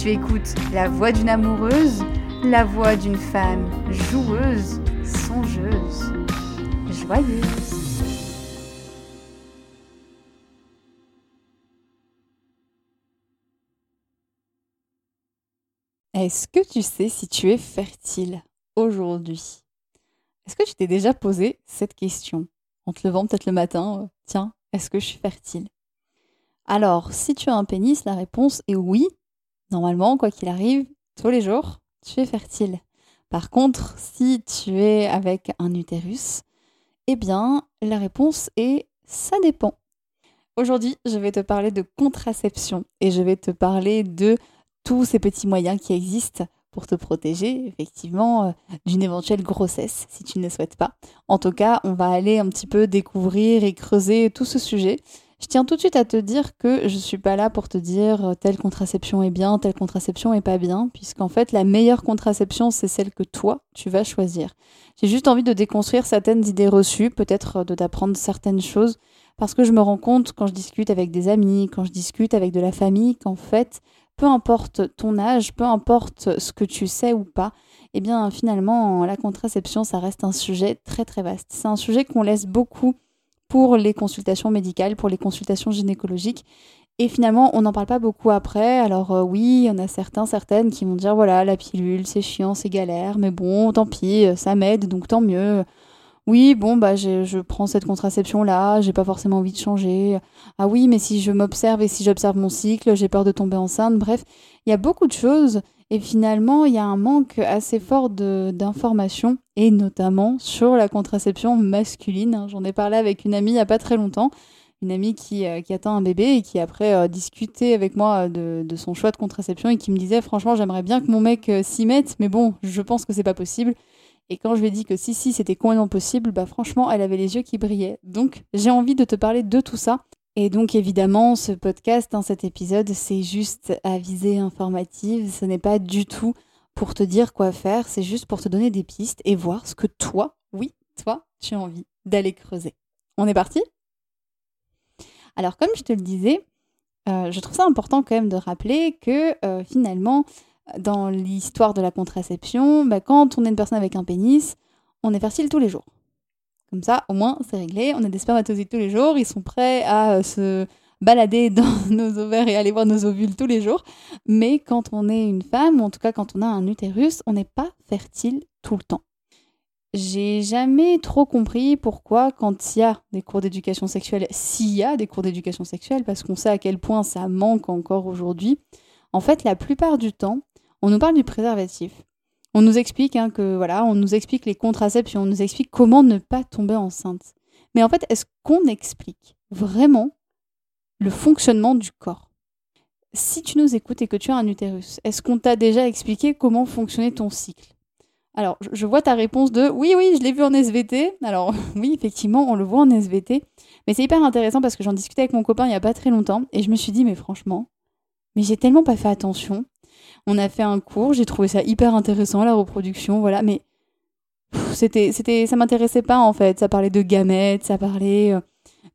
Tu écoutes la voix d'une amoureuse, la voix d'une femme joueuse, songeuse, joyeuse. Est-ce que tu sais si tu es fertile aujourd'hui? Est-ce que tu t'es déjà posé cette question? En te levant peut-être le matin euh, Tiens, est-ce que je suis fertile? Alors, si tu as un pénis, la réponse est oui, Normalement, quoi qu'il arrive, tous les jours, tu es fertile. Par contre, si tu es avec un utérus, eh bien, la réponse est ça dépend. Aujourd'hui, je vais te parler de contraception et je vais te parler de tous ces petits moyens qui existent pour te protéger effectivement euh, d'une éventuelle grossesse si tu ne le souhaites pas. En tout cas, on va aller un petit peu découvrir et creuser tout ce sujet je tiens tout de suite à te dire que je suis pas là pour te dire euh, telle contraception est bien, telle contraception est pas bien, puisqu'en fait la meilleure contraception c'est celle que toi tu vas choisir. J'ai juste envie de déconstruire certaines idées reçues, peut-être euh, de t'apprendre certaines choses, parce que je me rends compte quand je discute avec des amis, quand je discute avec de la famille, qu'en fait, peu importe ton âge, peu importe ce que tu sais ou pas, eh bien finalement la contraception ça reste un sujet très très vaste. C'est un sujet qu'on laisse beaucoup pour les consultations médicales, pour les consultations gynécologiques. Et finalement, on n'en parle pas beaucoup après. Alors euh, oui, il y en a certains, certaines qui vont dire voilà, la pilule, c'est chiant, c'est galère, mais bon, tant pis, ça m'aide, donc tant mieux. Oui, bon, bah je prends cette contraception-là, j'ai pas forcément envie de changer. Ah oui, mais si je m'observe et si j'observe mon cycle, j'ai peur de tomber enceinte. Bref, il y a beaucoup de choses et finalement, il y a un manque assez fort d'informations, et notamment sur la contraception masculine. J'en ai parlé avec une amie il n'y a pas très longtemps, une amie qui, euh, qui attend un bébé et qui après a discuté avec moi de, de, son choix de contraception et qui me disait franchement j'aimerais bien que mon mec euh, s'y mette, mais bon, je pense que c'est pas possible. Et quand je lui ai dit que si, si, c'était complètement possible, bah franchement, elle avait les yeux qui brillaient. Donc, j'ai envie de te parler de tout ça et donc évidemment, ce podcast, dans cet épisode, c'est juste à visée informative. Ce n'est pas du tout pour te dire quoi faire, c'est juste pour te donner des pistes et voir ce que toi, oui, toi, tu as envie d'aller creuser. On est parti? Alors comme je te le disais, euh, je trouve ça important quand même de rappeler que euh, finalement, dans l'histoire de la contraception, bah, quand on est une personne avec un pénis, on est fertile tous les jours. Comme ça, au moins, c'est réglé. On a des spermatozoïdes tous les jours. Ils sont prêts à euh, se balader dans nos ovaires et aller voir nos ovules tous les jours. Mais quand on est une femme, ou en tout cas quand on a un utérus, on n'est pas fertile tout le temps. J'ai jamais trop compris pourquoi, quand il y a des cours d'éducation sexuelle, s'il y a des cours d'éducation sexuelle, parce qu'on sait à quel point ça manque encore aujourd'hui, en fait, la plupart du temps, on nous parle du préservatif. On nous explique hein, que voilà, on nous explique les contraceptions, on nous explique comment ne pas tomber enceinte. Mais en fait, est-ce qu'on explique vraiment le fonctionnement du corps? Si tu nous écoutes et que tu as un utérus, est-ce qu'on t'a déjà expliqué comment fonctionnait ton cycle? Alors, je vois ta réponse de oui, oui, je l'ai vu en SVT. Alors, oui, effectivement, on le voit en SVT. Mais c'est hyper intéressant parce que j'en discutais avec mon copain il n'y a pas très longtemps et je me suis dit, mais franchement, mais j'ai tellement pas fait attention. On a fait un cours, j'ai trouvé ça hyper intéressant, la reproduction, voilà, mais c'était, c'était, ça m'intéressait pas en fait. Ça parlait de gamètes, ça parlait euh,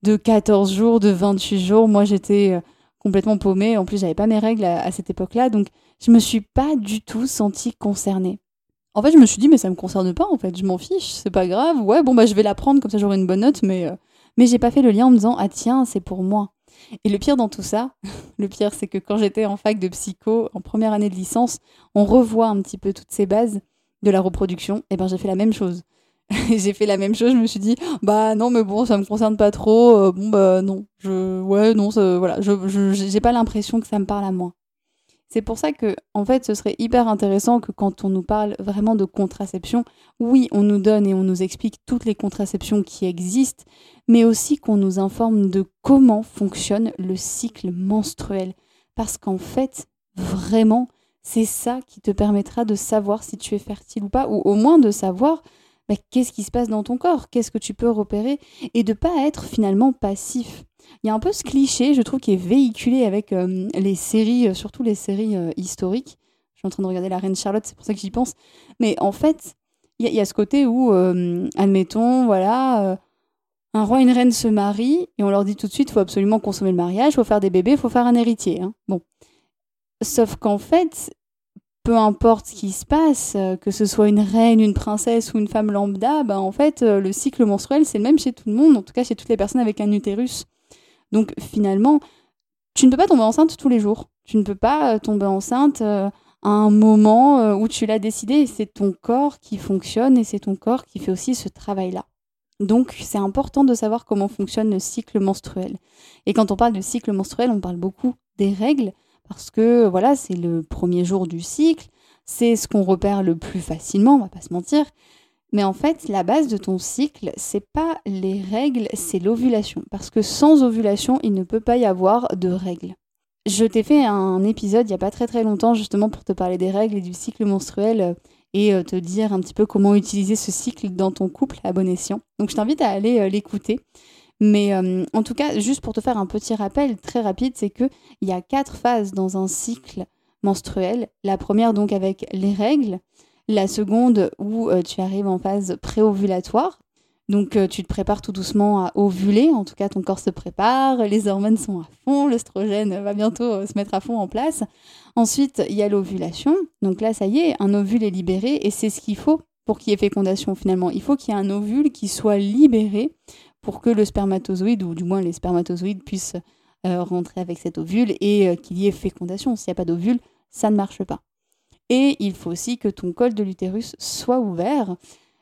de 14 jours, de 28 jours. Moi, j'étais euh, complètement paumée. En plus, j'avais pas mes règles à, cette époque-là, donc je me suis pas du tout sentie concernée. En fait, je me suis dit, mais ça me concerne pas, en fait, je m'en fiche, c'est pas grave. Ouais, bon, bah, je vais la prendre, comme ça j'aurai une bonne note, mais, euh, mais j'ai pas fait le lien en me disant, ah tiens, c'est pour moi. Et le pire dans tout ça, le pire, c'est que quand j'étais en fac de psycho, en première année de licence, on revoit un petit peu toutes ces bases de la reproduction, et eh ben j'ai fait la même chose. j'ai fait la même chose, je me suis dit bah non mais bon ça me concerne pas trop, euh, bon bah non, je ouais non voilà, je j'ai pas l'impression que ça me parle à moi. C'est pour ça que en fait ce serait hyper intéressant que quand on nous parle vraiment de contraception, oui, on nous donne et on nous explique toutes les contraceptions qui existent, mais aussi qu'on nous informe de comment fonctionne le cycle menstruel parce qu'en fait vraiment c'est ça qui te permettra de savoir si tu es fertile ou pas, ou au moins de savoir bah, qu'est-ce qui se passe dans ton corps, qu'est-ce que tu peux repérer, et de pas être finalement passif. Il y a un peu ce cliché, je trouve, qui est véhiculé avec euh, les séries, euh, surtout les séries euh, historiques. Je suis en train de regarder La Reine Charlotte, c'est pour ça que j'y pense. Mais en fait, il y, a ce côté où, admettons, voilà, un roi et une reine se marient, et on leur dit tout de suite, il faut absolument consommer le mariage, faut faire des bébés, faut faire un héritier. Hein. Bon. Sauf qu'en fait, peu importe ce qui se passe, que ce soit une reine, une princesse ou une femme lambda, bah en fait, le cycle menstruel, c'est le même chez tout le monde, en tout cas chez toutes les personnes avec un utérus. Donc finalement, tu ne peux pas tomber enceinte tous les jours. Tu ne peux pas euh, tomber enceinte à un moment où tu l'as décidé. C'est ton corps qui fonctionne et c'est ton corps qui fait aussi ce travail-là. Donc c'est important de savoir comment fonctionne le cycle menstruel. Et quand on parle de cycle menstruel, on parle beaucoup des règles, parce que voilà, c'est le premier jour du cycle, c'est ce qu'on repère le plus facilement, on va pas se mentir. Mais en fait, la base de ton cycle, c'est pas les règles, c'est l'ovulation. Parce que sans ovulation, il ne peut pas y avoir de règles. Je t'ai fait un épisode il n'y a pas très très longtemps justement pour te parler des règles et du cycle menstruel euh, et euh, te dire un petit peu comment utiliser ce cycle dans ton couple à bon escient. Donc je t'invite à aller euh, l'écouter. Mais en tout cas, juste pour te faire un petit rappel très rapide, c'est qu'il y a quatre phases dans un cycle menstruel. La première donc avec les règles, la seconde où euh, tu arrives en phase préovulatoire. Donc euh, tu te prépares tout doucement à ovuler, en tout cas ton corps se prépare, les hormones sont à fond, l'œstrogène va bientôt se mettre à fond en place. Ensuite, il y a l'ovulation. Donc là, ça y est, un ovule est libéré et c'est ce qu'il faut pour qu'il y ait fécondation finalement. Il faut qu'il y ait un ovule qui soit libéré pour que le spermatozoïde, ou du moins les spermatozoïdes, puissent euh, rentrer avec cet ovule et euh, qu'il y ait fécondation. S'il n'y a pas d'ovule, ça ne marche pas. Et il faut aussi que ton col de l'utérus soit ouvert.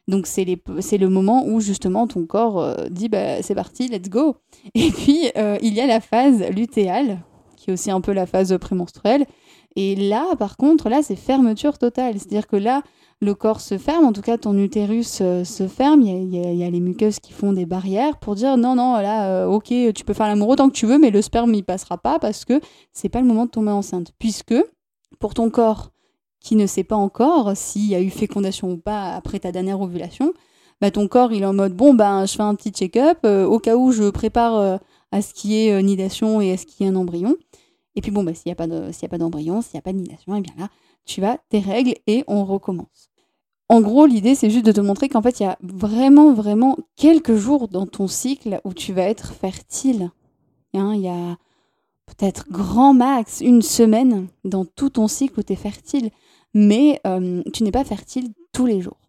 Donc c'est le moment où justement ton corps euh, dit bah, c'est parti, let's go. Et puis il y a la phase lutéale, qui est aussi un peu la phase prémenstruelle. Et là, par contre, là c'est fermeture totale. C'est-à-dire que là, le corps se ferme, en tout cas ton utérus euh, se ferme, il y, a, les muqueuses qui font des barrières pour dire non, non, là, euh, ok, tu peux faire l'amour autant que tu veux, mais le sperme il passera pas parce que c'est pas le moment de tomber enceinte. Puisque pour ton corps qui ne sait pas encore s'il y a eu fécondation ou pas après ta dernière ovulation, bah ton corps il est en mode bon ben je fais un petit check-up euh, au cas où je prépare à ce qui est nidation et à ce qui est un embryon. Et puis bon bah s'il n'y a pas d'embryon, s'il n'y a pas de nidation, et eh bien là tu as tes règles et on recommence. En gros, l'idée, c'est juste de te montrer qu'en fait, il y a vraiment, vraiment quelques jours dans ton cycle où tu vas être fertile. Hein, il y a peut-être grand max une semaine dans tout ton cycle où tu es fertile, mais euh, tu n'es pas fertile tous les jours.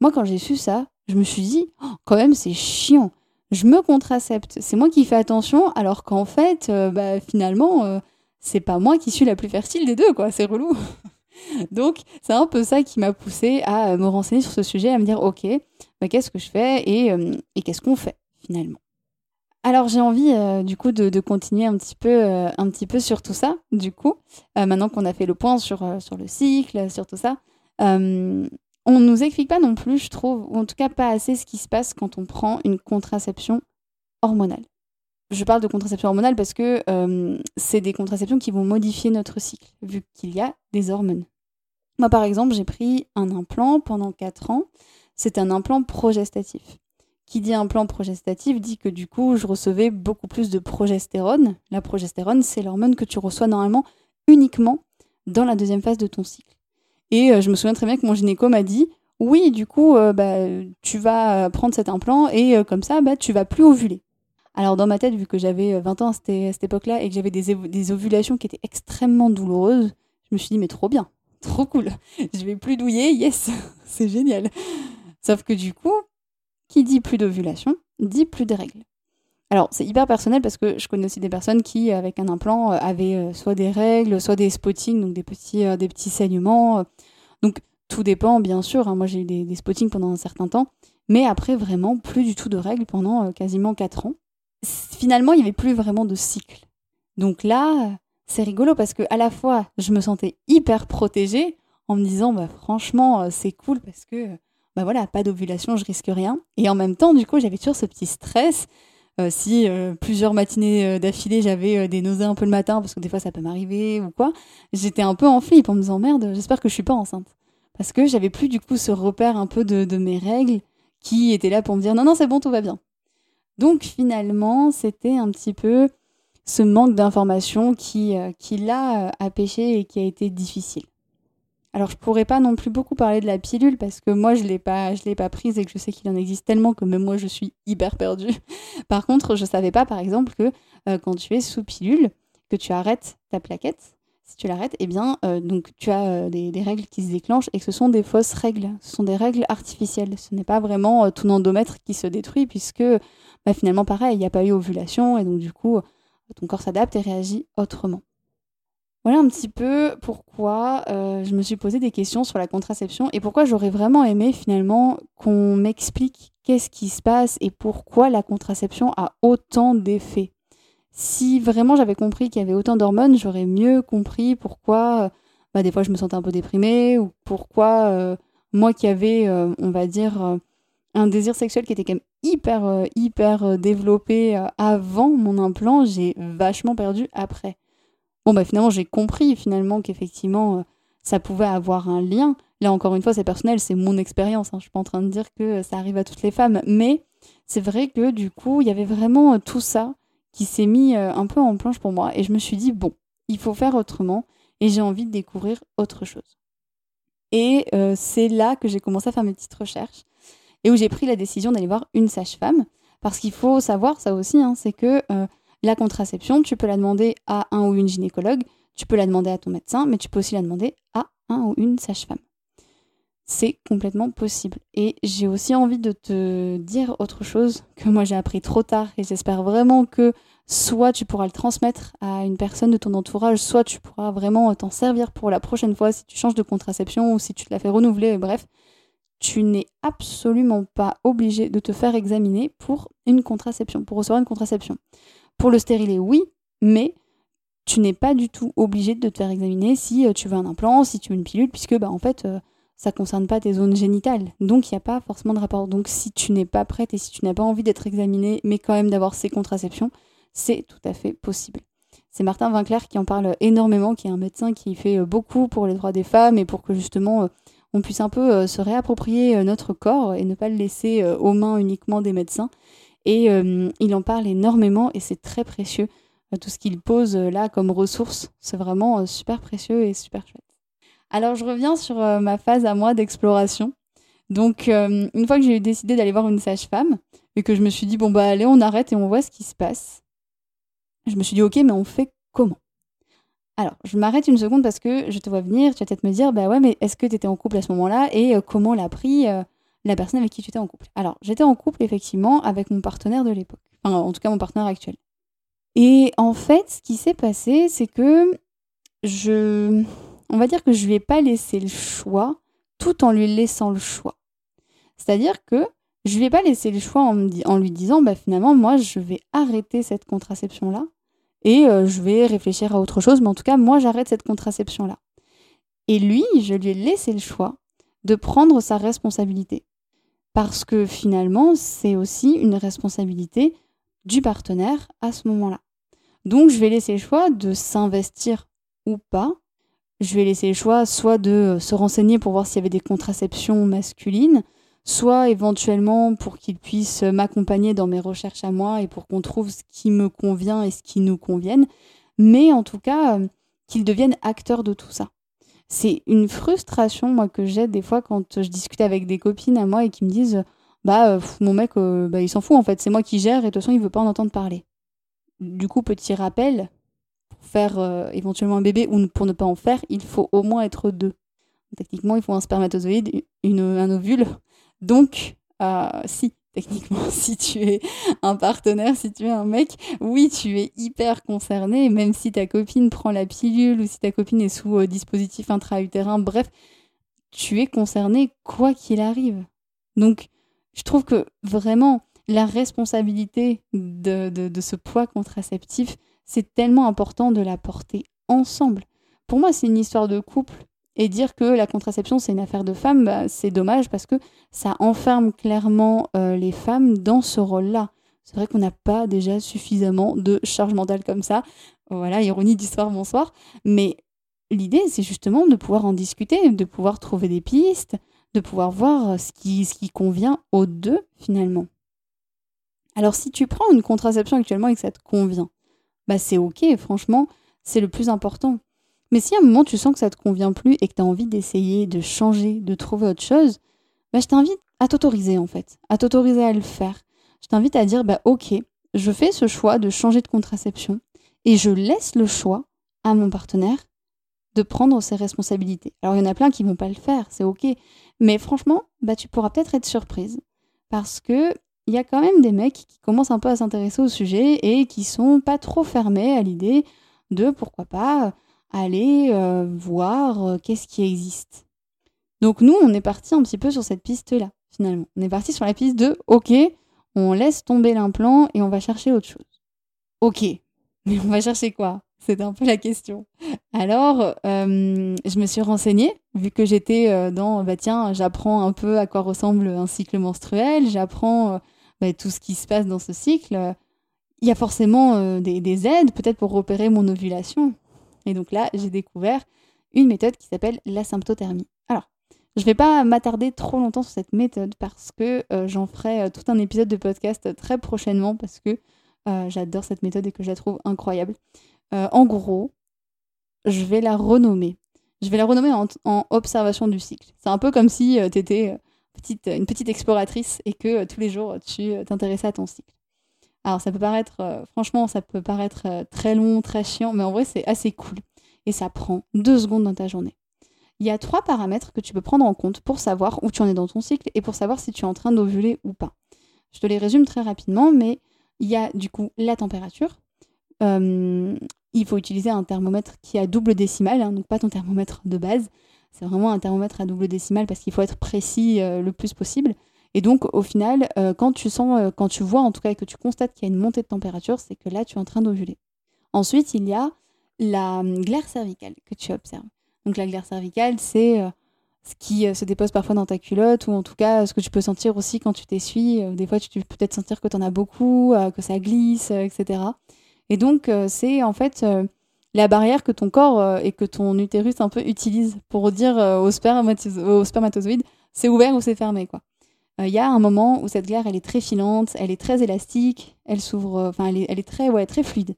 Moi, quand j'ai su ça, je me suis dit, oh, quand même, c'est chiant. Je me contracepte. C'est moi qui fais attention, alors qu'en fait, euh, bah, finalement, euh, c'est pas moi qui suis la plus fertile des deux, quoi. C'est relou. Donc, c'est un peu ça qui m'a poussé à me renseigner sur ce sujet, à me dire, ok, bah, qu'est-ce que je fais et, qu'est-ce qu'on fait finalement? Alors j'ai envie euh, du coup de, continuer un petit peu, euh, un petit peu sur tout ça. Du coup, maintenant qu'on a fait le point sur, sur le cycle, sur tout ça, on nous explique pas non plus, je trouve, ou en tout cas pas assez, ce qui se passe quand on prend une contraception hormonale. je parle de contraception hormonale parce que euh, c'est des contraceptions qui vont modifier notre cycle, vu qu'il y a des hormones. Moi, par exemple, j'ai pris un implant pendant 4 ans. C'est un implant progestatif. Qui dit implant progestatif dit que du coup, je recevais beaucoup plus de progestérone. La progestérone, c'est l'hormone que tu reçois normalement uniquement dans la deuxième phase de ton cycle. Et euh, je me souviens très bien que mon gynéco m'a dit oui, du coup, euh, bah, tu vas prendre cet implant et comme ça, bah, tu vas plus ovuler. Alors dans ma tête, vu que j'avais 20 ans à cette, époque-là et que j'avais des, ovulations qui étaient extrêmement douloureuses, je me suis dit mais trop bien, trop cool, je vais plus douiller, yes, c'est génial. Sauf que du coup, qui dit plus d'ovulation, dit plus de règles. Alors c'est hyper personnel parce que je connais aussi des personnes qui, avec un implant, euh, avaient euh, soit des règles, soit des spottings, donc des petits, euh, des petits saignements. Donc tout dépend bien sûr, hein. moi j'ai eu des, des spottings pendant un certain temps, mais après vraiment plus du tout de règles pendant quasiment 4 ans finalement, il n'y avait plus vraiment de cycle. Donc là, c'est rigolo parce que à la fois, je me sentais hyper protégée en me disant, bah, franchement, c'est cool parce que, bah voilà, pas d'ovulation, je risque rien. Et en même temps, du coup, j'avais toujours ce petit stress. Euh, si euh, plusieurs matinées d'affilée, j'avais des nausées un peu le matin, parce que des fois ça peut m'arriver ou quoi, j'étais un peu en flip en me disant merde, j'espère que je suis pas enceinte. Parce que j'avais plus du coup ce repère un peu de, mes règles qui étaient là pour me dire non, non, c'est bon, tout va bien. Donc finalement, c'était un petit peu ce manque d'information qui, euh, qui l'a euh, pêché et qui a été difficile. Alors je pourrais pas non plus beaucoup parler de la pilule parce que moi je l'ai pas je l'ai pas prise et que je sais qu'il en existe tellement que même moi je suis hyper perdue. Par contre, je savais pas par exemple que euh, quand tu es sous pilule, que tu arrêtes ta plaquette, si tu l'arrêtes, eh bien donc tu as des, des, règles qui se déclenchent et que ce sont des fausses règles, ce sont des règles artificielles. Ce n'est pas vraiment ton endomètre qui se détruit puisque bah, finalement pareil, il n'y a pas eu ovulation et donc du coup ton corps s'adapte et réagit autrement. Voilà un petit peu pourquoi euh, je me suis posé des questions sur la contraception et pourquoi j'aurais vraiment aimé finalement qu'on m'explique qu'est-ce qui se passe et pourquoi la contraception a autant d'effets. Si vraiment j'avais compris qu'il y avait autant d'hormones, j'aurais mieux compris pourquoi euh, bah, des fois je me sentais un peu déprimée ou pourquoi euh, moi qui avais, on va dire, un désir sexuel qui était quand même hyper, hyper développé avant mon implant, j'ai vachement perdu après. Bon, bah finalement, j'ai compris finalement qu'effectivement, ça pouvait avoir un lien. Là, encore une fois, c'est personnel, c'est mon expérience. Hein. Je suis pas en train de dire que ça arrive à toutes les femmes. Mais c'est vrai que du coup, il y avait vraiment tout ça qui s'est mis un peu en planche pour moi. Et je me suis dit, bon, il faut faire autrement. Et j'ai envie de découvrir autre chose. Et c'est là que j'ai commencé à faire mes petites recherches et où j'ai pris la décision d'aller voir une sage-femme. Parce qu'il faut savoir ça aussi, hein, c'est que euh, la contraception, tu peux la demander à un ou une gynécologue, tu peux la demander à ton médecin, mais tu peux aussi la demander à un ou une sage-femme. C'est complètement possible. Et j'ai aussi envie de te dire autre chose que moi j'ai appris trop tard et j'espère vraiment que soit tu pourras le transmettre à une personne de ton entourage, soit tu pourras vraiment t'en servir pour la prochaine fois si tu changes de contraception ou si tu te la fais renouveler, bref tu n'es absolument pas obligé de te faire examiner pour une contraception, pour recevoir une contraception. Pour le stérilet, oui, mais tu n'es pas du tout obligé de te faire examiner si euh, tu veux un implant, si tu veux une pilule, puisque bah, en fait, euh, ça ne concerne pas tes zones génitales. Donc, il n'y a pas forcément de rapport. Donc, si tu n'es pas prête et si tu n'as pas envie d'être examiné, mais quand même d'avoir ces contraceptions, c'est tout à fait possible. C'est Martin Winkler qui en parle énormément, qui est un médecin qui fait euh, beaucoup pour les droits des femmes et pour que justement on puisse un peu se réapproprier notre corps et ne pas le laisser aux mains uniquement des médecins. Et il en parle énormément et c'est très précieux. tout ce qu'il pose là comme ressources, c'est vraiment super précieux et super chouette. Alors je reviens sur ma phase à moi d'exploration. Donc une fois que j'ai décidé d'aller voir une sage-femme et que je me suis dit bon bah allez on arrête et on voit ce qui se passe, je me suis dit ok mais on fait comment? Alors, je m'arrête une seconde parce que je te vois venir, tu vas peut-être me dire, bah ouais, mais est-ce que tu étais en couple à ce moment-là et euh, comment l'a pris euh, la personne avec qui tu étais en couple Alors, j'étais en couple effectivement avec mon partenaire de l'époque, enfin en tout cas mon partenaire actuel. Et en fait, ce qui s'est passé, c'est que je, on va dire que je lui ai pas laissé le choix, tout en lui laissant le choix. C'est-à-dire que je lui ai pas laissé le choix en, lui disant, bah finalement, moi, je vais arrêter cette contraception-là et euh, je vais réfléchir à autre chose, mais en tout cas, moi, j'arrête cette contraception-là. Et lui, je lui ai laissé le choix de prendre sa responsabilité. Parce que finalement, c'est aussi une responsabilité du partenaire à ce moment-là. Donc je vais laisser le choix de s'investir ou pas. Je vais laisser le choix soit de se renseigner pour voir s'il y avait des contraceptions masculines, soit éventuellement pour qu'il puisse m'accompagner dans mes recherches à moi et pour qu'on trouve ce qui me convient et ce qui nous convienne, mais en tout cas euh, qu'il devienne acteur de tout ça. C'est une frustration moi que j'ai des fois quand je discute avec des copines à moi et qui me disent bah euh, mon mec euh, bah, il s'en fout en fait, c'est moi qui gère et de toute façon il veut pas en entendre parler. Du coup petit rappel pour faire éventuellement un bébé ou pour ne pas en faire, il faut au moins être deux. Techniquement, il faut un spermatozoïde, une, un ovule donc, euh, si, techniquement, si tu es un partenaire, si tu es un mec, oui, tu es hyper concerné, même si ta copine prend la pilule ou si ta copine est sous euh, dispositif intra-utérin, bref, tu es concerné quoi qu'il arrive. Donc, je trouve que vraiment, la responsabilité de, de ce poids contraceptif, c'est tellement important de la porter ensemble. Pour moi, c'est une histoire de couple et dire que la contraception, c'est une affaire de femmes, bah, c'est dommage parce que ça enferme clairement euh, les femmes dans ce rôle-là. C'est vrai qu'on n'a pas déjà suffisamment de charge mentale comme ça. Voilà, ironie d'histoire, bonsoir. Mais l'idée, c'est justement de pouvoir en discuter, de pouvoir trouver des pistes, de pouvoir voir ce qui, ce qui convient aux deux, finalement. Alors, si tu prends une contraception actuellement et que ça te convient, bah c'est ok, franchement, c'est le plus important. Mais si à un moment tu sens que ça te convient plus et que tu as envie d'essayer, de changer, de trouver autre chose, bah, je t'invite à t'autoriser en fait, à t'autoriser à le faire. Je t'invite à dire bah ok, je fais ce choix de changer de contraception et je laisse le choix à mon partenaire de prendre ses responsabilités. Alors il y en a plein qui vont pas le faire, c'est ok, mais franchement, bah tu pourras peut-être être surprise parce que il y a quand même des mecs qui commencent un peu à s'intéresser au sujet et qui sont pas trop fermés à l'idée de pourquoi pas aller euh, voir euh, qu'est-ce qui existe. Donc nous, on est parti un petit peu sur cette piste-là, finalement. On est parti sur la piste de, ok, on laisse tomber l'implant et on va chercher autre chose. Ok, mais on va chercher quoi? C'est un peu la question. Alors, euh, je me suis renseignée, vu que j'étais dans, bah tiens, j'apprends un peu à quoi ressemble un cycle menstruel, j'apprends bah, tout ce qui se passe dans ce cycle. Il y a forcément des, des aides, peut-être pour repérer mon ovulation. Et donc là, j'ai découvert une méthode qui s'appelle la symptothermie. Alors, je ne vais pas m'attarder trop longtemps sur cette méthode parce que euh, j'en ferai euh, tout un épisode de podcast très prochainement parce que euh, j'adore cette méthode et que je la trouve incroyable. en gros, je vais la renommer. Je vais la renommer en, observation du cycle. C'est un peu comme si tu étais une petite exploratrice et que tous les jours tu t'intéressais à ton cycle. Alors ça peut paraître, euh, franchement, ça peut paraître euh, très long, très chiant, mais en vrai c'est assez cool. Et ça prend deux secondes dans ta journée. Il y a trois paramètres que tu peux prendre en compte pour savoir où tu en es dans ton cycle et pour savoir si tu es en train d'ovuler ou pas. Je te les résume très rapidement, mais il y a du coup la température. Euh, il faut utiliser un thermomètre qui a double décimale, hein, donc pas ton thermomètre de base. C'est vraiment un thermomètre à double décimale parce qu'il faut être précis le plus possible. Et donc, au final, euh, quand tu sens, euh, quand tu vois en tout cas que tu constates qu'il y a une montée de température, c'est que là, tu es en train d'ovuler. Ensuite, il y a la hum, glaire cervicale que tu observes. Donc, la glaire cervicale, c'est euh, ce qui se dépose parfois dans ta culotte ou en tout cas ce que tu peux sentir aussi quand tu t'essuies. des fois, tu peux peut-être sentir que tu en as beaucoup, que ça glisse, etc. Et donc, c'est en fait la barrière que ton corps et que ton utérus un peu utilise pour dire au, spermatozoïde c'est ouvert ou c'est fermé, quoi. Euh, il y a un moment où cette glaire, elle est très filante, elle est très élastique, elle s'ouvre, euh, enfin, elle est, très, ouais, très fluide.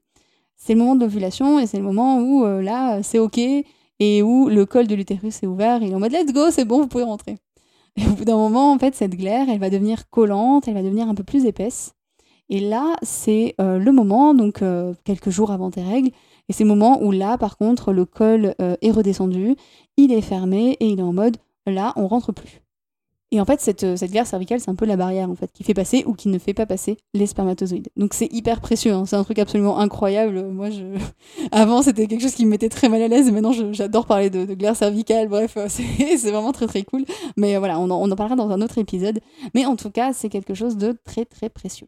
C'est le moment de l'ovulation et c'est le moment où euh, là, c'est OK et où le col de l'utérus est ouvert. Il est en mode let's go, c'est bon, vous pouvez rentrer. Et au bout d'un moment, en fait, cette glaire, elle va devenir collante, elle va devenir un peu plus épaisse. Et là, c'est le moment, donc quelques jours avant tes règles, et c'est le moment où là, par contre, le col est redescendu, il est fermé et il est en mode là, on rentre plus. Et en fait, cette, cette glaire cervicale, c'est un peu la barrière en fait, qui fait passer ou qui ne fait pas passer les spermatozoïdes. Donc c'est hyper précieux, hein. c'est un truc absolument incroyable. Moi, avant, c'était quelque chose qui me mettait très mal à l'aise, et maintenant, j'adore parler de, de, glaire cervicale. Bref, c'est vraiment très très cool. Mais voilà, on en, on en parlera dans un autre épisode. Mais en tout cas, c'est quelque chose de très très précieux.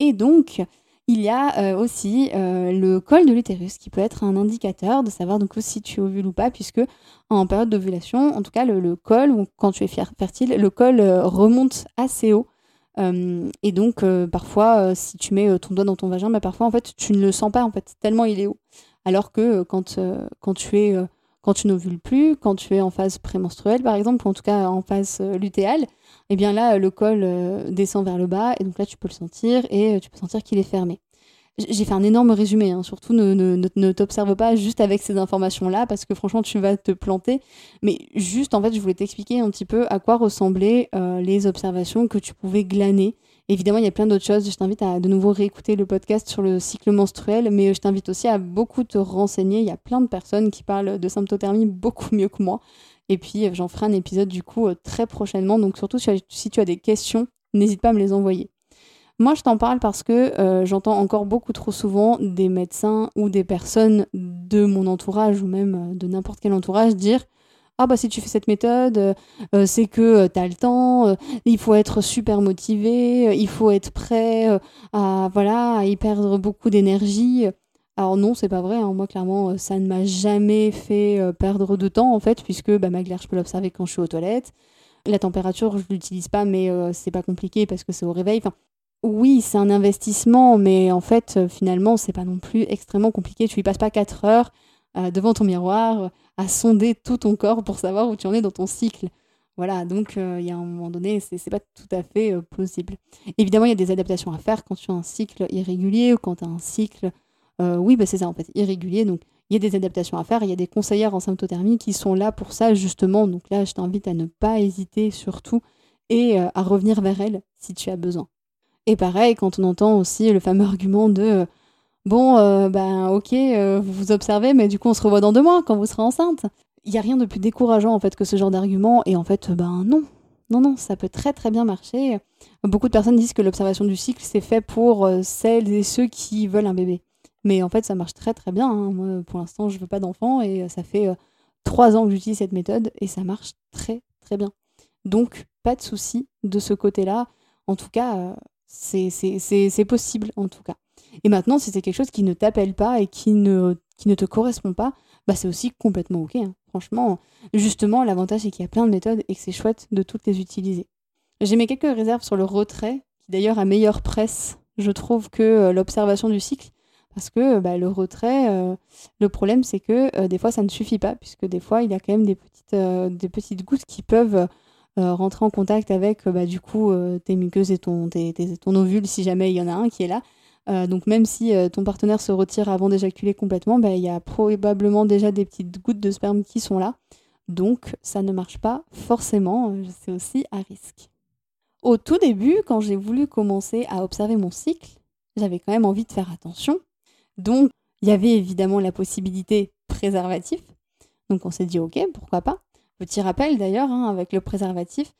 Et donc, il y a euh, aussi euh, le col de l'utérus qui peut être un indicateur de savoir donc si tu ovules ou pas, puisque en période d'ovulation, en tout cas le, col, ou quand tu es fertile, le col euh, remonte assez haut et donc, parfois, si tu mets ton doigt dans ton vagin, bah, parfois, en fait, tu ne le sens pas, en fait, tellement il est haut. Alors que quand tu es quand tu n'ovules plus, quand tu es en phase prémenstruelle par exemple, ou en tout cas en phase lutéale, eh bien là le col descend vers le bas et donc là tu peux le sentir et tu peux sentir qu'il est fermé. J'ai fait un énorme résumé, hein. surtout ne, t'observe pas juste avec ces informations-là, parce que franchement, tu vas te planter. Mais juste, en fait, je voulais t'expliquer un petit peu à quoi ressemblaient euh, les observations que tu pouvais glaner. Évidemment, il y a plein d'autres choses. Je t'invite à de nouveau réécouter le podcast sur le cycle menstruel, mais je t'invite aussi à beaucoup te renseigner. Il y a plein de personnes qui parlent de symptothermie beaucoup mieux que moi. Et puis, j'en ferai un épisode du coup euh, très prochainement. Donc, surtout si tu as des questions, n'hésite pas à me les envoyer. Moi, je t'en parle parce que euh, j'entends encore beaucoup trop souvent des médecins ou des personnes de mon entourage ou même euh, de n'importe quel entourage dire ah bah si tu fais cette méthode, euh, c'est que tu as le temps, il faut être super motivé, il faut être prêt à voilà à y perdre beaucoup d'énergie. Alors non, c'est pas vrai. Hein. Moi, clairement, ça ne m'a jamais fait perdre de temps en fait, puisque bah, ma glaire, je peux l'observer quand je suis aux toilettes. La température, je l'utilise pas, mais c'est pas compliqué parce que c'est au réveil. Oui, c'est un investissement, mais en fait, euh, finalement, c'est pas non plus extrêmement compliqué. Tu y passes pas 4 heures euh, devant ton miroir à sonder tout ton corps pour savoir où tu en es dans ton cycle. Voilà, donc euh, il y a un moment donné, c'est pas tout à fait possible. Évidemment, il y a des adaptations à faire quand tu as un cycle irrégulier ou quand tu as un cycle, oui, bah c'est ça en fait, irrégulier. Donc il y a des adaptations à faire. Il y a des conseillères en symptothermie qui sont là pour ça justement. Donc là, je t'invite à ne pas hésiter surtout et à revenir vers elles si tu as besoin. Et pareil, quand on entend aussi le fameux argument de euh, bon, euh, ben ok, euh, vous vous observez, mais du coup on se revoit dans deux mois quand vous serez enceinte. Il n'y a rien de plus décourageant en fait que ce genre d'argument, et en fait, ben non. Non, non, ça peut très très bien marcher. Beaucoup de personnes disent que l'observation du cycle, c'est fait pour celles et ceux qui veulent un bébé. Mais en fait, ça marche très très bien. Hein. Moi, pour l'instant, je veux pas d'enfant et ça fait trois ans que j'utilise cette méthode et ça marche très très bien. Donc, pas de souci de ce côté-là. En tout cas, c'est possible en tout cas. Et maintenant, si c'est quelque chose qui ne t'appelle pas et qui ne, te correspond pas, bah c'est aussi complètement ok. Hein. Franchement, justement, l'avantage c'est qu'il y a plein de méthodes et que c'est chouette de toutes les utiliser. J'ai mis quelques réserves sur le retrait, qui d'ailleurs a meilleure presse, je trouve, que euh, l'observation du cycle. Parce que bah, le retrait, euh, le problème c'est que euh, des fois ça ne suffit pas, puisque des fois il y a quand même des petites, gouttes qui peuvent euh, rentrer en contact avec euh, bah, du coup euh, tes muqueuses et ton, ton ovule si jamais il y en a un qui est là. Donc même si ton partenaire se retire avant d'éjaculer complètement, bah, il y a probablement déjà des petites gouttes de sperme qui sont là. Donc ça ne marche pas forcément, c'est aussi à risque. Au tout début, quand j'ai voulu commencer à observer mon cycle, j'avais quand même envie de faire attention. Donc il y avait évidemment la possibilité préservatif. Donc on s'est dit ok, pourquoi pas. Petit rappel d'ailleurs, hein, avec le préservatif,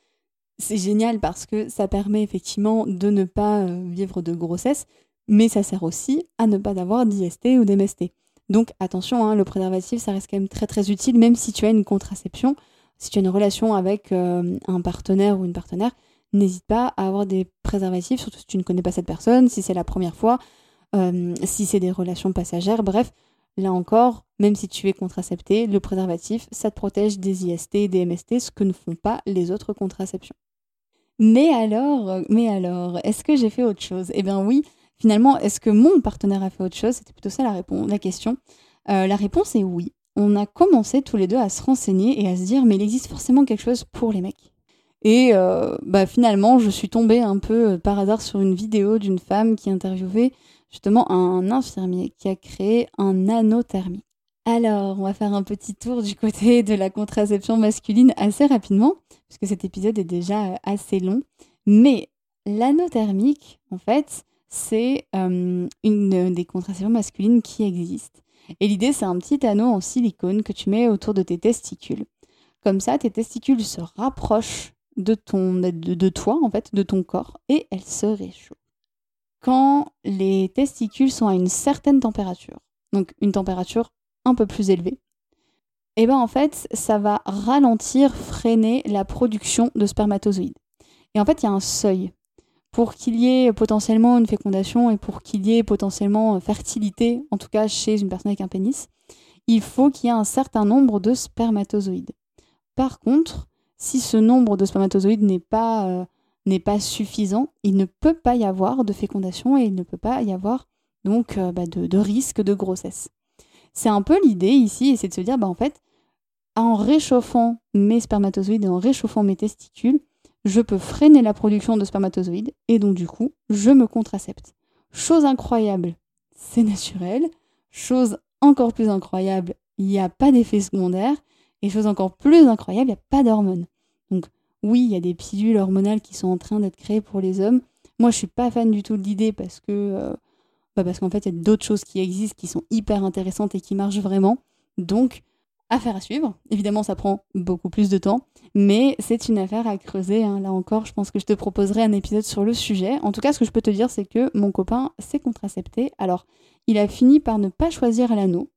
c'est génial parce que ça permet effectivement de ne pas euh, vivre de grossesse, mais ça sert aussi à ne pas avoir d'IST ou d'MST. Donc attention, hein, le préservatif, ça reste quand même très très utile, même si tu as une contraception, si tu as une relation avec euh, un partenaire ou une partenaire, n'hésite pas à avoir des préservatifs, surtout si tu ne connais pas cette personne, si c'est la première fois, euh, si c'est des relations passagères, bref, Là encore, même si tu es contracepté, le préservatif, ça te protège des IST des MST, ce que ne font pas les autres contraceptions. Mais alors, est-ce que j'ai fait autre chose? Eh bien oui, finalement, est-ce que mon partenaire a fait autre chose? C'était plutôt ça la, réponse, la question. Euh, la réponse est oui. On a commencé tous les deux à se renseigner et à se dire, mais il existe forcément quelque chose pour les mecs. Et euh, bah, finalement, je suis tombée un peu euh, par hasard sur une vidéo d'une femme qui interviewait justement un infirmier qui a créé un anothermique. Alors, on va faire un petit tour du côté de la contraception masculine assez rapidement, puisque cet épisode est déjà assez long. Mais l'anothermique, en fait, c'est euh, une des contraceptions masculines qui existe. Et l'idée, c'est un petit anneau en silicone que tu mets autour de tes testicules. Comme ça, tes testicules se rapprochent de, ton, de, de toi, en fait, de ton corps, et elles se réchauffent quand les testicules sont à une certaine température, donc une température un peu plus élevée, et eh ben en fait, ça va ralentir, freiner la production de spermatozoïdes. Et en fait, il y a un seuil. Pour qu'il y ait potentiellement une fécondation et pour qu'il y ait potentiellement fertilité, en tout cas chez une personne avec un pénis, il faut qu'il y ait un certain nombre de spermatozoïdes. Par contre, si ce nombre de spermatozoïdes n'est pas, euh, suffisant, il ne peut pas y avoir de fécondation et il ne peut pas y avoir donc euh, bah, de, risque de grossesse. C'est un peu l'idée ici, et c'est de se dire, bah, en fait, en réchauffant mes spermatozoïdes et en réchauffant mes testicules, je peux freiner la production de spermatozoïdes et donc du coup, je me contracepte. Chose incroyable, c'est naturel. Chose encore plus incroyable, il n'y a pas d'effet secondaire. Et chose encore plus incroyable, il n'y a pas d'hormones. Donc oui, il y a des pilules hormonales qui sont en train d'être créées pour les hommes. Moi, je suis pas fan du tout de l'idée parce que euh, bah, parce qu'en fait, il y a d'autres choses qui existent qui sont hyper intéressantes et qui marchent vraiment. Donc, affaire à suivre. Évidemment, ça prend beaucoup plus de temps, mais c'est une affaire à creuser. Hein. Là encore, je pense que je te proposerai un épisode sur le sujet. En tout cas, ce que je peux te dire, c'est que mon copain s'est contracepté. Alors, il a fini par ne pas choisir l'anneau.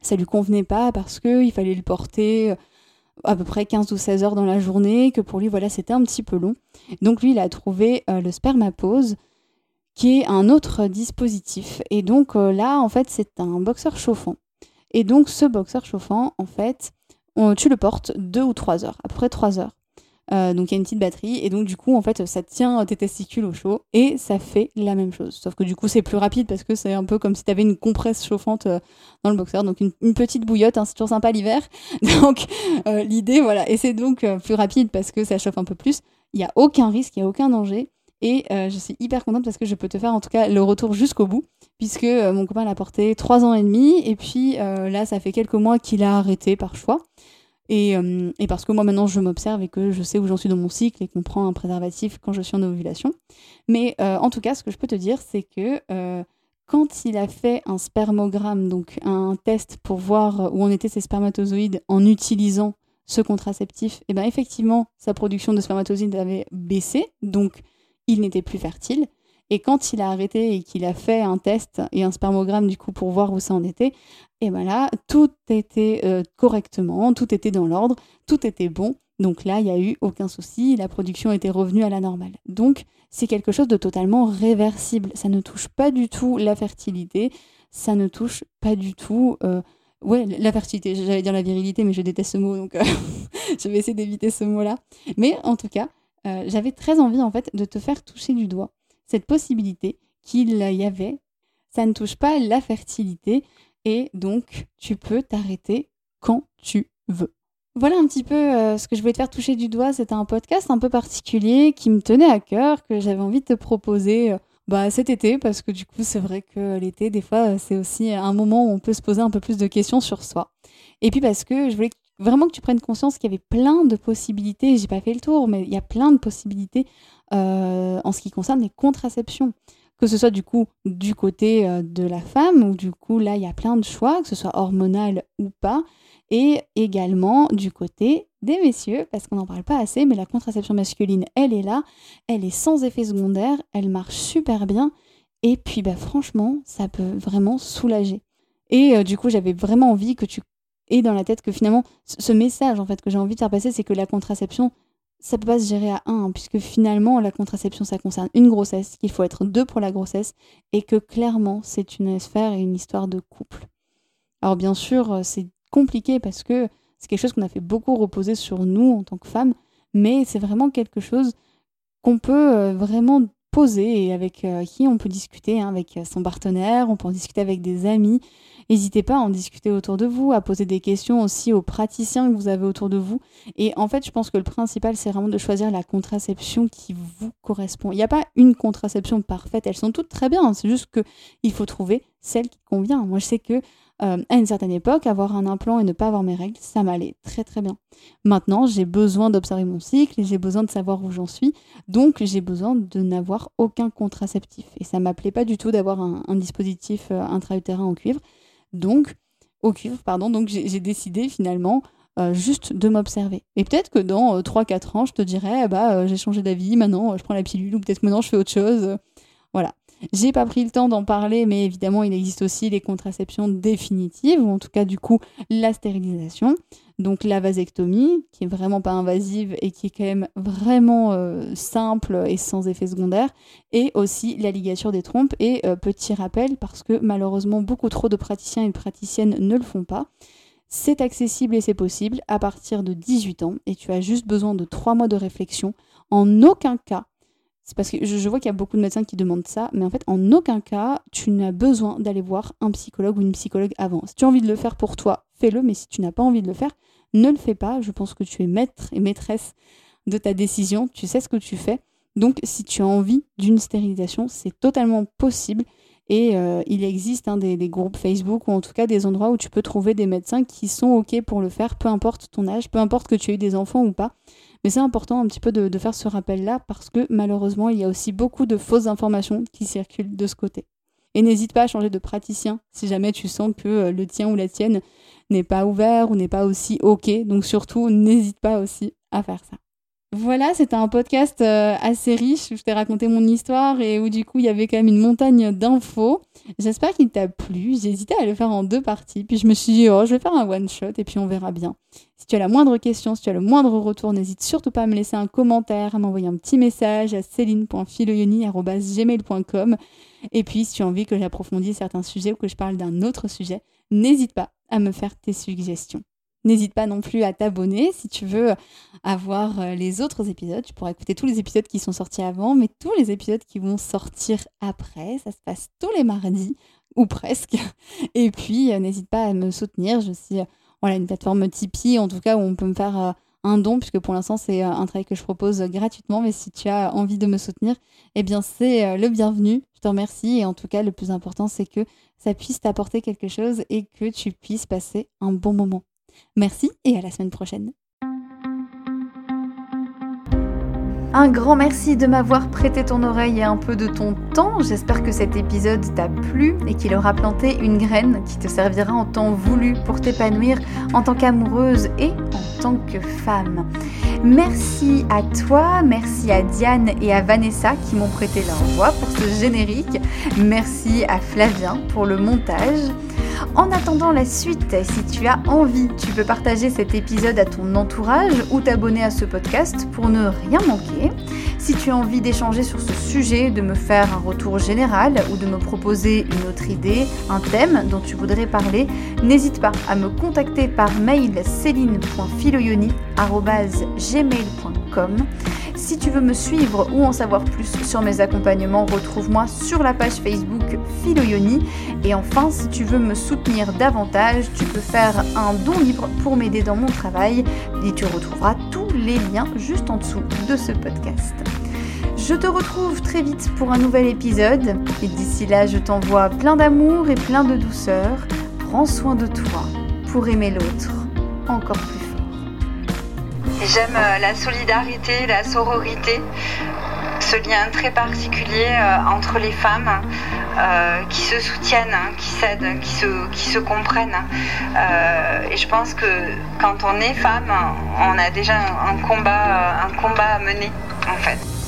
Ça lui convenait pas parce qu'il fallait le porter à peu près 15 ou 16 heures dans la journée, que pour lui, voilà, c'était un petit peu long. Donc lui, il a trouvé euh, le spermapose, qui est un autre dispositif. Et donc euh, là, en fait, c'est un boxeur chauffant. Et donc ce boxeur chauffant, en fait, tu le portes 2 ou 3 heures, à peu près 3 heures. Euh, donc il y a une petite batterie et donc du coup en fait ça tient tes testicules au chaud et ça fait la même chose. Sauf que du coup c'est plus rapide parce que c'est un peu comme si tu avais une compresse chauffante euh, dans le boxeur, donc une, petite bouillotte, hein, c'est toujours sympa l'hiver. Donc euh, l'idée voilà, et c'est donc plus rapide parce que ça chauffe un peu plus. Il n'y a aucun risque, il n'y a aucun danger. Et je suis hyper contente parce que je peux te faire en tout cas le retour jusqu'au bout, puisque mon copain l'a porté 3 ans et demi, et puis là ça fait quelques mois qu'il a arrêté par choix. Euh, et, parce que moi maintenant je m'observe et que je sais où j'en suis dans mon cycle et qu'on prend un préservatif quand je suis en ovulation. Mais euh, en tout cas, ce que je peux te dire, c'est que euh, quand il a fait un spermogramme, donc un test pour voir où en étaient ses spermatozoïdes en utilisant ce contraceptif, et eh bien effectivement, sa production de spermatozoïdes avait baissé, donc il n'était plus fertile. Et quand il a arrêté et qu'il a fait un test et un spermogramme du coup pour voir où ça en était, et ben là, tout était euh, correctement, tout était dans l'ordre, tout était bon. Donc là, il n'y a eu aucun souci, la production était revenue à la normale. Donc c'est quelque chose de totalement réversible. Ça ne touche pas du tout la fertilité, ça ne touche pas du tout... Euh, ouais, la fertilité, j'allais dire la virilité, mais je déteste ce mot, donc euh, je vais essayer d'éviter ce mot-là. Mais en tout cas, j'avais très envie en fait de te faire toucher du doigt cette possibilité qu'il y avait. Ça ne touche pas la fertilité et donc tu peux t'arrêter quand tu veux. Voilà un petit peu euh, ce que je voulais te faire toucher du doigt. C'était un podcast un peu particulier qui me tenait à cœur, que j'avais envie de te proposer euh, bah, cet été, parce que du coup, c'est vrai que l'été, des fois, c'est aussi un moment où on peut se poser un peu plus de questions sur soi. Et puis parce que je voulais vraiment que tu prennes conscience qu'il y avait plein de possibilités. J'ai pas fait le tour, mais il y a plein de possibilités euh, en ce qui concerne les contraceptions. Que ce soit du coup du côté euh, de la femme, ou du coup là il y a plein de choix, que ce soit hormonal ou pas, et également du côté des messieurs, parce qu'on n'en parle pas assez, mais la contraception masculine, elle est là, elle est sans effet secondaire, elle marche super bien, et puis bah franchement, ça peut vraiment soulager. Et euh, du coup, j'avais vraiment envie que tu aies dans la tête que finalement, ce message en fait que j'ai envie de faire passer, c'est que la contraception, ça peut pas se gérer à un, puisque finalement, la contraception, ça concerne une grossesse, qu'il faut être deux pour la grossesse, et que clairement, c'est une sphère et une histoire de couple. Alors bien sûr, euh, c'est compliqué parce que c'est quelque chose qu'on a fait beaucoup reposer sur nous en tant que femmes, mais c'est vraiment quelque chose qu'on peut euh, vraiment poser et avec euh, qui on peut discuter, hein, avec son partenaire, on peut en discuter avec des amis, N'hésitez pas à en discuter autour de vous, à poser des questions aussi aux praticiens que vous avez autour de vous. Et en fait, je pense que le principal, c'est vraiment de choisir la contraception qui vous correspond. Il n'y a pas une contraception parfaite, elles sont toutes très bien. C'est juste qu'il faut trouver celle qui convient. Moi, je sais que euh, à une certaine époque, avoir un implant et ne pas avoir mes règles, ça m'allait très très bien. Maintenant, j'ai besoin d'observer mon cycle j'ai besoin de savoir où j'en suis. Donc, j'ai besoin de n'avoir aucun contraceptif. Et ça m'appelait pas du tout d'avoir un, dispositif euh, intra-utérin en cuivre. Donc, pardon. Donc, j'ai décidé finalement euh, juste de m'observer. Et peut-être que dans 3-4 ans, je te dirais, bah, j'ai changé d'avis, maintenant je prends la pilule, ou peut-être maintenant je fais autre chose. Voilà. J'ai pas pris le temps d'en parler, mais évidemment, il existe aussi les contraceptions définitives, ou en tout cas, du coup, la stérilisation. Donc, la vasectomie, qui est vraiment pas invasive et qui est quand même vraiment euh, simple et sans effet secondaire. Et aussi la ligature des trompes. Et euh, petit rappel, parce que malheureusement, beaucoup trop de praticiens et de praticiennes ne le font pas. C'est accessible et c'est possible à partir de 18 ans et tu as juste besoin de 3 mois de réflexion. En aucun cas, parce que je, vois qu'il y a beaucoup de médecins qui demandent ça, mais en fait, en aucun cas, tu n'as besoin d'aller voir un psychologue ou une psychologue avant. Si tu as envie de le faire pour toi, fais-le, mais si tu n'as pas envie de le faire, ne le fais pas. Je pense que tu es maître et maîtresse de ta décision, tu sais ce que tu fais. Donc, si tu as envie d'une stérilisation, c'est totalement possible. Et euh, il existe hein, des, groupes Facebook ou en tout cas des endroits où tu peux trouver des médecins qui sont OK pour le faire, peu importe ton âge, peu importe que tu aies eu des enfants ou pas. Mais c'est important un petit peu de, faire ce rappel-là parce que malheureusement, il y a aussi beaucoup de fausses informations qui circulent de ce côté. Et n'hésite pas à changer de praticien si jamais tu sens que euh, le tien ou la tienne n'est pas ouvert ou n'est pas aussi OK. Donc surtout, n'hésite pas aussi à faire ça. Voilà, c'était un podcast euh, assez riche où je t'ai raconté mon histoire et où du coup il y avait quand même une montagne d'infos. J'espère qu'il t'a plu. J'ai hésité à le faire en deux parties, puis je me suis dit oh je vais faire un one shot et puis on verra bien. Si tu as la moindre question, si tu as le moindre retour, n'hésite surtout pas à me laisser un commentaire, à m'envoyer un petit message à céline.philoyoni.gmail.com Et puis si tu as envie que j'approfondisse certains sujets ou que je parle d'un autre sujet, n'hésite pas à me faire tes suggestions. N'hésite pas non plus à t'abonner si tu veux avoir euh, les autres épisodes. Tu pourras écouter tous les épisodes qui sont sortis avant, mais tous les épisodes qui vont sortir après. Ça se passe tous les mardis, ou presque. Et puis, euh, n'hésite pas à me soutenir. Je suis euh, une plateforme Tipeee, en tout cas, où on peut me faire un don, puisque pour l'instant, c'est un travail que je propose gratuitement. Mais si tu as envie de me soutenir, eh bien, c'est le bienvenu. Je te remercie. Et en tout cas, le plus important, c'est que ça puisse t'apporter quelque chose et que tu puisses passer un bon moment. Merci et à la semaine prochaine. Un grand merci de m'avoir prêté ton oreille et un peu de ton temps. J'espère que cet épisode t'a plu et qu'il aura planté une graine qui te servira en temps voulu pour t'épanouir en tant qu'amoureuse et en tant que femme. Merci à toi, merci à Diane et à Vanessa qui m'ont prêté leur voix pour ce générique. Merci à Flavien pour le montage. En attendant la suite, si tu as envie, tu peux partager cet épisode à ton entourage ou t'abonner à ce podcast pour ne rien manquer. Si tu as envie d'échanger sur ce sujet, de me faire un retour général ou de me proposer une autre idée, un thème dont tu voudrais parler, n'hésite pas à me contacter par mail céline.philoyoni.gmail.com. Si tu veux me suivre ou en savoir plus sur mes accompagnements, retrouve-moi sur la page Facebook Philoyoni. Et enfin, si tu veux me soutenir davantage, tu peux faire un don libre pour m'aider dans mon travail tu retrouveras tous les liens juste en dessous de ce podcast. Je te retrouve très vite pour un nouvel épisode et d'ici là, je t'envoie plein d'amour et plein de douceur. Prends soin de toi pour aimer l'autre encore plus fort. J'aime euh, la solidarité, la sororité, ce lien très particulier euh, entre les femmes euh, qui se soutiennent, qui s'aident, qui se, qui se comprennent. et je pense que quand on est femme, on a déjà un combat, un combat à mener en fait.